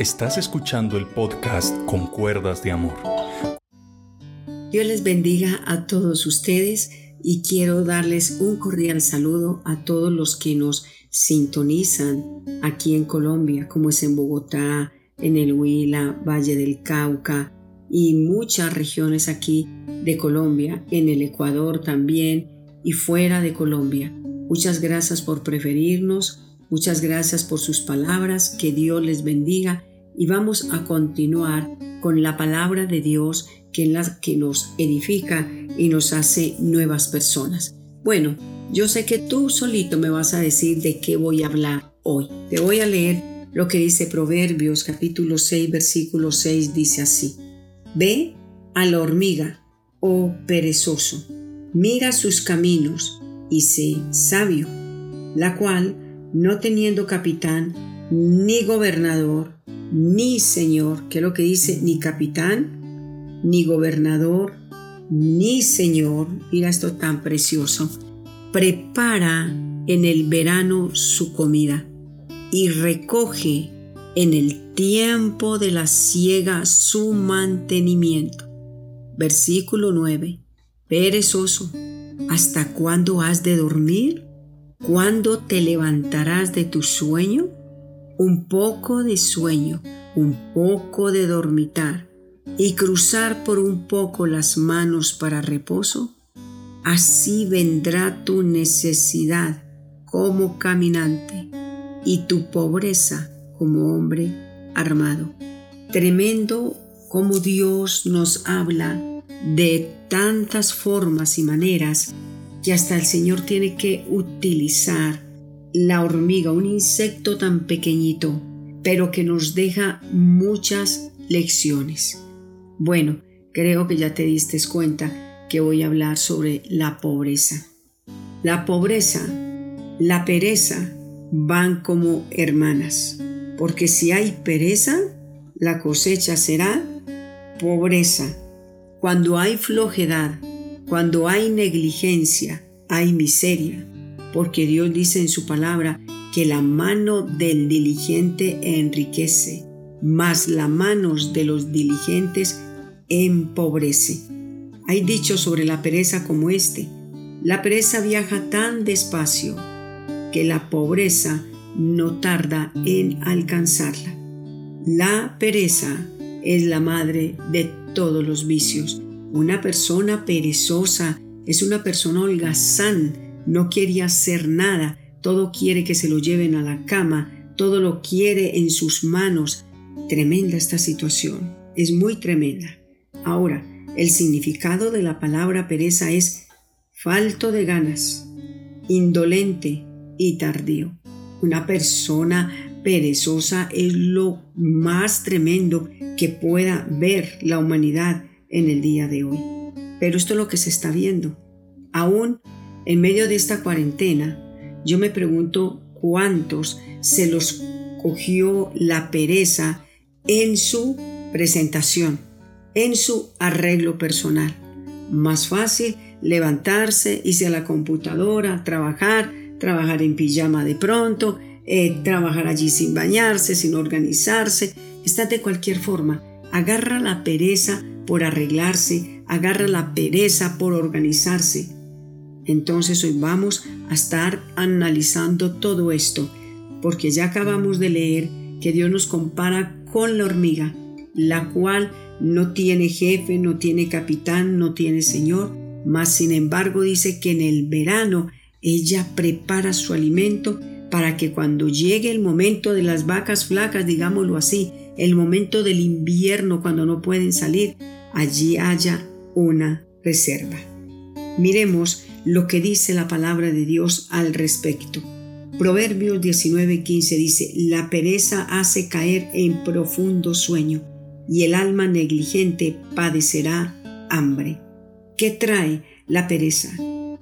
Estás escuchando el podcast Con Cuerdas de Amor. Dios les bendiga a todos ustedes y quiero darles un cordial saludo a todos los que nos sintonizan aquí en Colombia, como es en Bogotá, en el Huila, Valle del Cauca y muchas regiones aquí de Colombia, en el Ecuador también y fuera de Colombia. Muchas gracias por preferirnos, muchas gracias por sus palabras, que Dios les bendiga y vamos a continuar con la palabra de Dios que, que nos edifica y nos hace nuevas personas. Bueno, yo sé que tú solito me vas a decir de qué voy a hablar hoy. Te voy a leer lo que dice Proverbios capítulo 6 versículo 6 dice así. Ve a la hormiga, oh perezoso, mira sus caminos y sé sabio, la cual, no teniendo capitán, ni gobernador, ni señor, que es lo que dice, ni capitán, ni gobernador, ni señor, mira esto tan precioso, prepara en el verano su comida y recoge en el tiempo de la siega su mantenimiento. Versículo 9. Perezoso, ¿hasta cuándo has de dormir? ¿Cuándo te levantarás de tu sueño? Un poco de sueño, un poco de dormitar y cruzar por un poco las manos para reposo, así vendrá tu necesidad como caminante y tu pobreza como hombre armado. Tremendo como Dios nos habla de tantas formas y maneras que hasta el Señor tiene que utilizar la hormiga, un insecto tan pequeñito, pero que nos deja muchas lecciones. Bueno, creo que ya te diste cuenta que voy a hablar sobre la pobreza. La pobreza, la pereza van como hermanas, porque si hay pereza, la cosecha será pobreza. Cuando hay flojedad, cuando hay negligencia, hay miseria porque Dios dice en su palabra que la mano del diligente enriquece, mas la manos de los diligentes empobrece. Hay dichos sobre la pereza como este. La pereza viaja tan despacio que la pobreza no tarda en alcanzarla. La pereza es la madre de todos los vicios. Una persona perezosa es una persona holgazán, no quiere hacer nada, todo quiere que se lo lleven a la cama, todo lo quiere en sus manos. Tremenda esta situación, es muy tremenda. Ahora, el significado de la palabra pereza es falto de ganas, indolente y tardío. Una persona perezosa es lo más tremendo que pueda ver la humanidad en el día de hoy. Pero esto es lo que se está viendo. Aún en medio de esta cuarentena, yo me pregunto cuántos se los cogió la pereza en su presentación, en su arreglo personal. Más fácil levantarse, irse a la computadora, trabajar, trabajar en pijama de pronto, eh, trabajar allí sin bañarse, sin organizarse, está de cualquier forma. Agarra la pereza por arreglarse, agarra la pereza por organizarse. Entonces hoy vamos a estar analizando todo esto, porque ya acabamos de leer que Dios nos compara con la hormiga, la cual no tiene jefe, no tiene capitán, no tiene señor, mas sin embargo dice que en el verano ella prepara su alimento para que cuando llegue el momento de las vacas flacas, digámoslo así, el momento del invierno cuando no pueden salir, allí haya una reserva. Miremos lo que dice la palabra de Dios al respecto. Proverbios 19:15 dice, La pereza hace caer en profundo sueño y el alma negligente padecerá hambre. ¿Qué trae la pereza?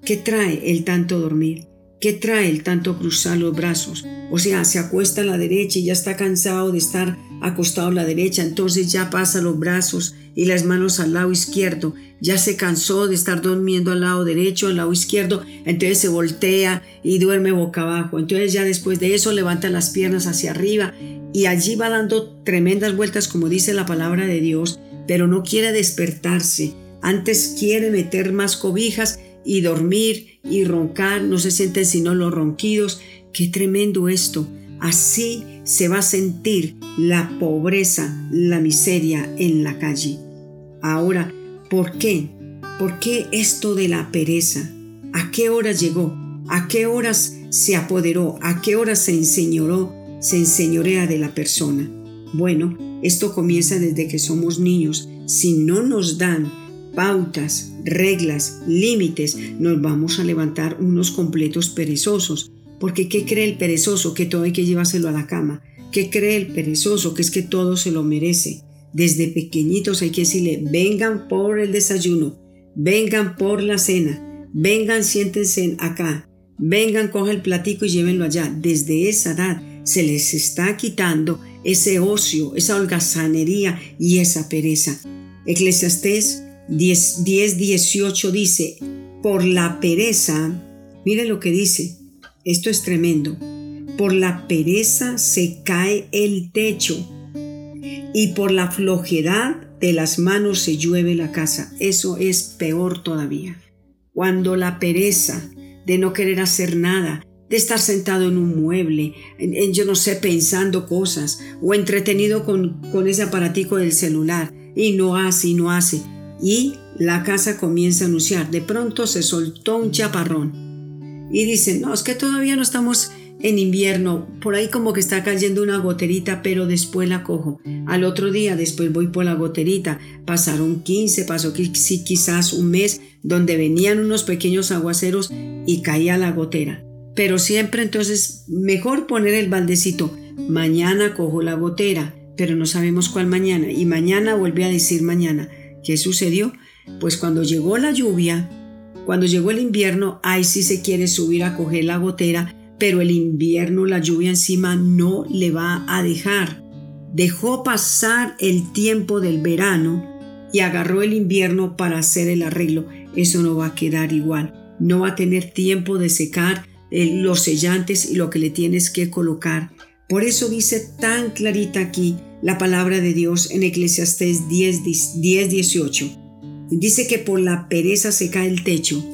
¿Qué trae el tanto dormir? ¿Qué trae el tanto cruzar los brazos? O sea, se acuesta a la derecha y ya está cansado de estar acostado a la derecha, entonces ya pasa los brazos y las manos al lado izquierdo, ya se cansó de estar durmiendo al lado derecho, al lado izquierdo, entonces se voltea y duerme boca abajo, entonces ya después de eso levanta las piernas hacia arriba y allí va dando tremendas vueltas como dice la palabra de Dios, pero no quiere despertarse, antes quiere meter más cobijas y dormir y roncar, no se sienten sino los ronquidos. Qué tremendo esto. Así se va a sentir la pobreza, la miseria en la calle. Ahora, ¿por qué? ¿Por qué esto de la pereza? ¿A qué horas llegó? ¿A qué horas se apoderó? ¿A qué horas se enseñoró? Se enseñorea de la persona. Bueno, esto comienza desde que somos niños. Si no nos dan pautas, reglas, límites, nos vamos a levantar unos completos perezosos. Porque ¿qué cree el perezoso? Que todo hay que llevárselo a la cama. ¿Qué cree el perezoso? Que es que todo se lo merece. Desde pequeñitos hay que decirle, vengan por el desayuno, vengan por la cena, vengan, siéntense acá, vengan, coge el platico y llévenlo allá. Desde esa edad se les está quitando ese ocio, esa holgazanería y esa pereza. Eclesiastés 10, 18 dice, por la pereza, mire lo que dice, esto es tremendo, por la pereza se cae el techo y por la flojedad de las manos se llueve la casa. Eso es peor todavía. Cuando la pereza de no querer hacer nada, de estar sentado en un mueble, en, yo no sé, pensando cosas, o entretenido con, con ese aparatico del celular, y no hace y no hace y la casa comienza a anunciar. De pronto se soltó un chaparrón y dicen, no, es que todavía no estamos en invierno, por ahí como que está cayendo una goterita, pero después la cojo. Al otro día, después voy por la goterita. Pasaron 15, pasó quizás un mes donde venían unos pequeños aguaceros y caía la gotera. Pero siempre entonces mejor poner el baldecito. Mañana cojo la gotera, pero no sabemos cuál mañana. Y mañana vuelve a decir mañana. ¿Qué sucedió? Pues cuando llegó la lluvia, cuando llegó el invierno, ahí sí se quiere subir a coger la gotera, pero el invierno, la lluvia encima no le va a dejar. Dejó pasar el tiempo del verano y agarró el invierno para hacer el arreglo. Eso no va a quedar igual. No va a tener tiempo de secar eh, los sellantes y lo que le tienes que colocar. Por eso dice tan clarita aquí la palabra de Dios en Eclesiastés 10, 10 18. Dice que por la pereza se cae el techo.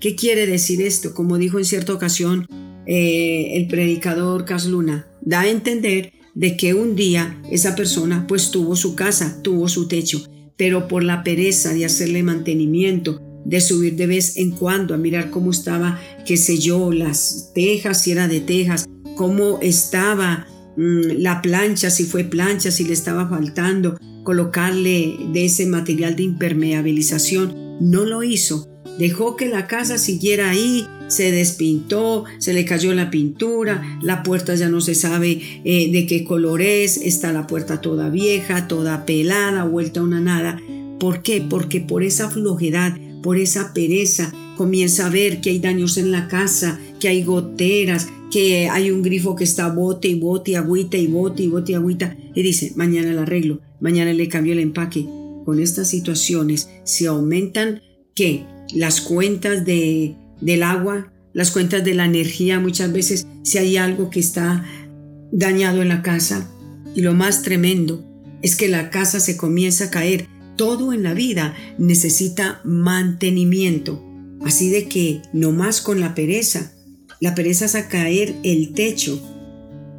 ¿Qué quiere decir esto? Como dijo en cierta ocasión eh, el predicador Casluna, da a entender de que un día esa persona pues tuvo su casa, tuvo su techo, pero por la pereza de hacerle mantenimiento, de subir de vez en cuando a mirar cómo estaba, qué sé yo, las tejas, si era de tejas, cómo estaba mm, la plancha, si fue plancha, si le estaba faltando, colocarle de ese material de impermeabilización. No lo hizo. Dejó que la casa siguiera ahí, se despintó, se le cayó la pintura, la puerta ya no se sabe eh, de qué color es, está la puerta toda vieja, toda pelada, vuelta a una nada. ¿Por qué? Porque por esa flojedad, por esa pereza, comienza a ver que hay daños en la casa, que hay goteras, que hay un grifo que está bote y bote, agüita y bote y bote y agüita, y dice, mañana lo arreglo, mañana le cambio el empaque. Con estas situaciones se aumentan que las cuentas de, del agua, las cuentas de la energía, muchas veces si hay algo que está dañado en la casa. Y lo más tremendo es que la casa se comienza a caer. Todo en la vida necesita mantenimiento. Así de que no más con la pereza, la pereza es a caer el techo.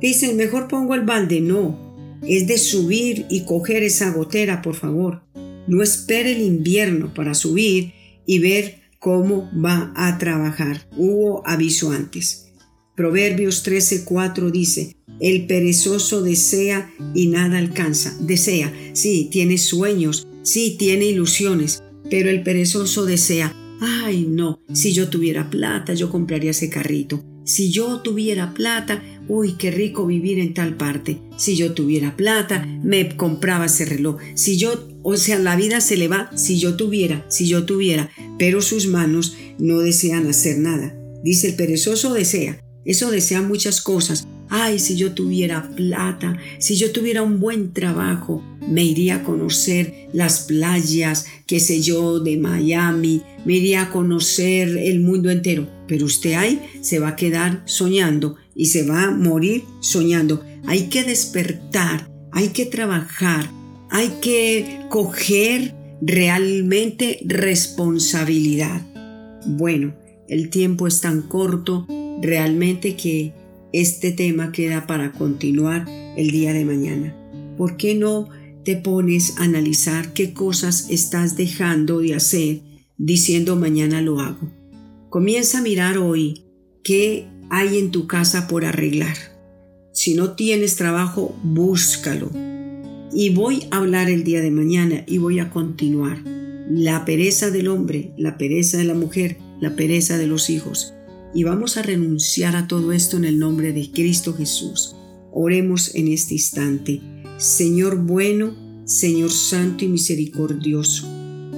Dicen, mejor pongo el balde. No, es de subir y coger esa gotera, por favor. No espere el invierno para subir y ver cómo va a trabajar. Hubo aviso antes. Proverbios 13:4 dice, el perezoso desea y nada alcanza. Desea, sí, tiene sueños, sí, tiene ilusiones, pero el perezoso desea Ay, no, si yo tuviera plata, yo compraría ese carrito. Si yo tuviera plata, uy, qué rico vivir en tal parte. Si yo tuviera plata, me compraba ese reloj. Si yo, o sea, la vida se le va si yo tuviera, si yo tuviera, pero sus manos no desean hacer nada. Dice el perezoso desea, eso desea muchas cosas. Ay, si yo tuviera plata, si yo tuviera un buen trabajo, me iría a conocer las playas, qué sé yo, de Miami, me iría a conocer el mundo entero. Pero usted ahí se va a quedar soñando y se va a morir soñando. Hay que despertar, hay que trabajar, hay que coger realmente responsabilidad. Bueno, el tiempo es tan corto realmente que este tema queda para continuar el día de mañana. ¿Por qué no te pones a analizar qué cosas estás dejando de hacer diciendo mañana lo hago? Comienza a mirar hoy qué hay en tu casa por arreglar. Si no tienes trabajo, búscalo. Y voy a hablar el día de mañana y voy a continuar. La pereza del hombre, la pereza de la mujer, la pereza de los hijos. Y vamos a renunciar a todo esto en el nombre de Cristo Jesús. Oremos en este instante. Señor bueno, Señor santo y misericordioso,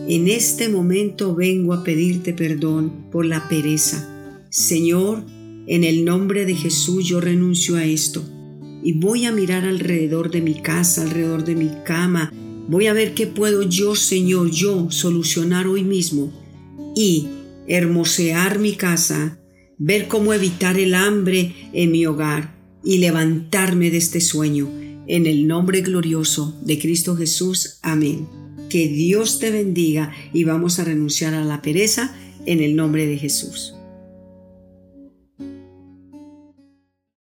en este momento vengo a pedirte perdón por la pereza. Señor, en el nombre de Jesús yo renuncio a esto y voy a mirar alrededor de mi casa, alrededor de mi cama. Voy a ver qué puedo yo, Señor, yo solucionar hoy mismo y hermosear mi casa, ver cómo evitar el hambre en mi hogar y levantarme de este sueño. En el nombre glorioso de Cristo Jesús. Amén. Que Dios te bendiga y vamos a renunciar a la pereza en el nombre de Jesús.